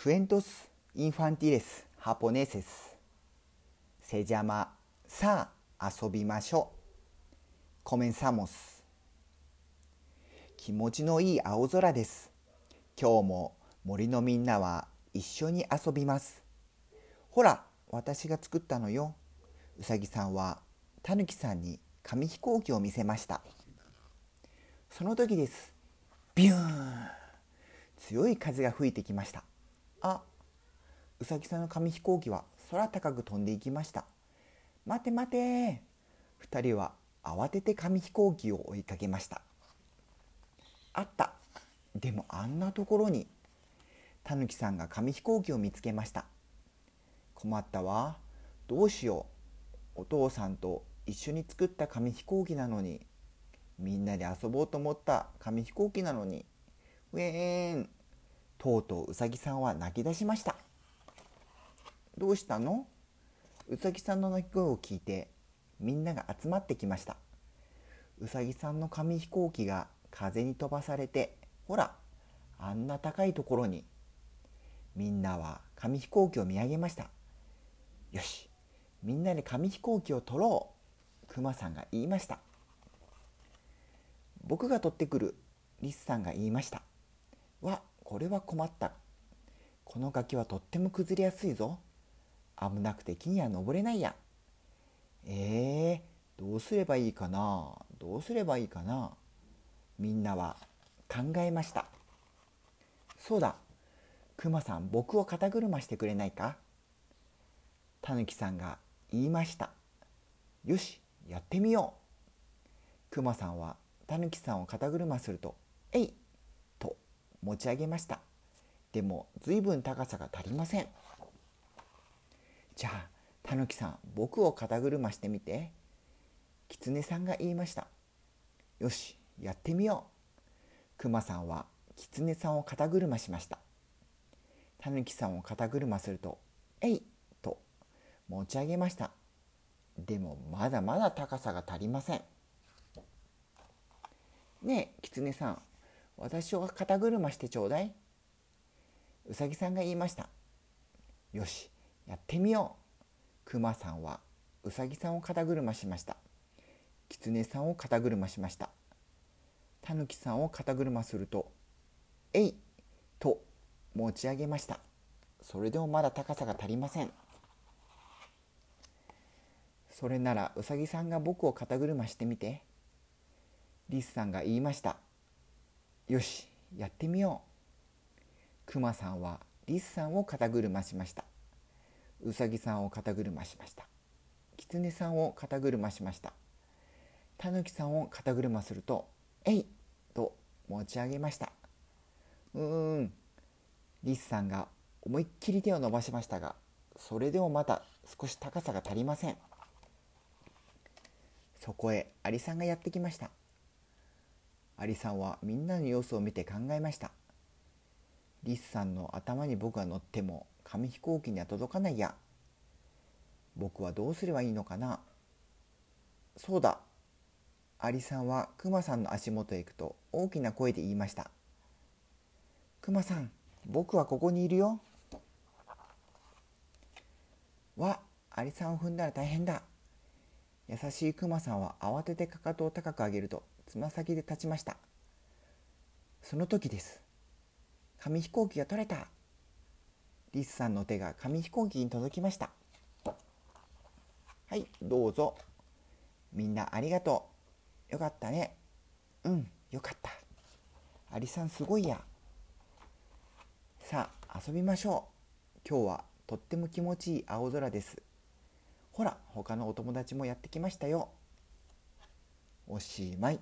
Cuentos infantiles japoneses se llama さあ遊びましょう。Comenzamos 気持ちのいい青空です。今日も森のみんなは一緒に遊びます。ほら私が作ったのよ。うさぎさんはたぬきさんに紙飛行機を見せました。その時です。ビューン。強い風が吹いてきました。あうさぎさんの紙飛行機は空高く飛んでいきました。待て待て。2人は慌てて紙飛行機を追いかけました。あった。でもあんなところに。たぬきさんが紙飛行機を見つけました。困ったわ。どうしよう。お父さんと一緒に作った紙飛行機なのに。みんなで遊ぼうと思った紙飛行機なのに。ウェーン。とうとううさぎさんは泣き出しました。どうしたの？うさぎさんの鳴き声を聞いてみんなが集まってきました。うさぎさんの紙飛行機が風に飛ばされてほらあんな高いところに。みんなは紙飛行機を見上げました。よしみんなで紙飛行機を取ろうくまさんが言いました。僕が取ってくるリスさんが言いました。わこれは困った。この崖はとっても崩れやすいぞ。危なくて木には登れないや。えー、どうすればいいかな？どうすればいいかな？みんなは考えました。そうだ。くまさん僕を肩車してくれないか？たぬきさんが言いました。よしやってみよう。くまさんはたぬきさんを肩車すると「えい!」と持ち上げました。でもずいぶん高さが足りません。じゃあたぬきさん僕を肩車してみて。きつねさんが言いました。よしやってみよう。くまさんはきつねさんを肩車しました。たぬきさんを肩車すると「えい!」と持ち上げました。でもまだまだ高さが足りません。ねえ、きつねさん、私を肩車してちょうだい。うさぎさんが言いました。よし、やってみよう。くまさんはうさぎさんを肩車しました。きつねさんを肩車しました。たぬきさんを肩車すると、えいと持ち上げました。それでもまだ高さが足りません。それならうさぎさんが僕を肩車してみて。リスさんが言いましたよしやってみよう。クマさんはリスさんを肩車しました。うさぎさんを肩車しました。キツネさんを肩車しました。タヌキさんを肩車すると「えい!」と持ち上げました。うーん。リスさんが思いっきり手を伸ばしましたがそれでもまだ少し高さが足りません。そこへアリさんがやってきました。アリさんはみんなの様子を見て考えました。リスさんの頭に僕が乗っても紙飛行機には届かないや。僕はどうすればいいのかな。そうだ。アリさんはクマさんの足元へ行くと大きな声で言いました。クマさん僕はここにいるよ。わアリさんを踏んだら大変だ。優しいクマさんは慌ててかかとを高く上げるとつま先で立ちました。その時です。紙飛行機が取れた。リスさんの手が紙飛行機に届きました。はいどうぞ。みんなありがとう。よかったね。うんよかった。アリさんすごいや。さあ遊びましょう。今日はとっても気持ちいい青空です。ほら他のお友達もやってきましたよ。おしまい。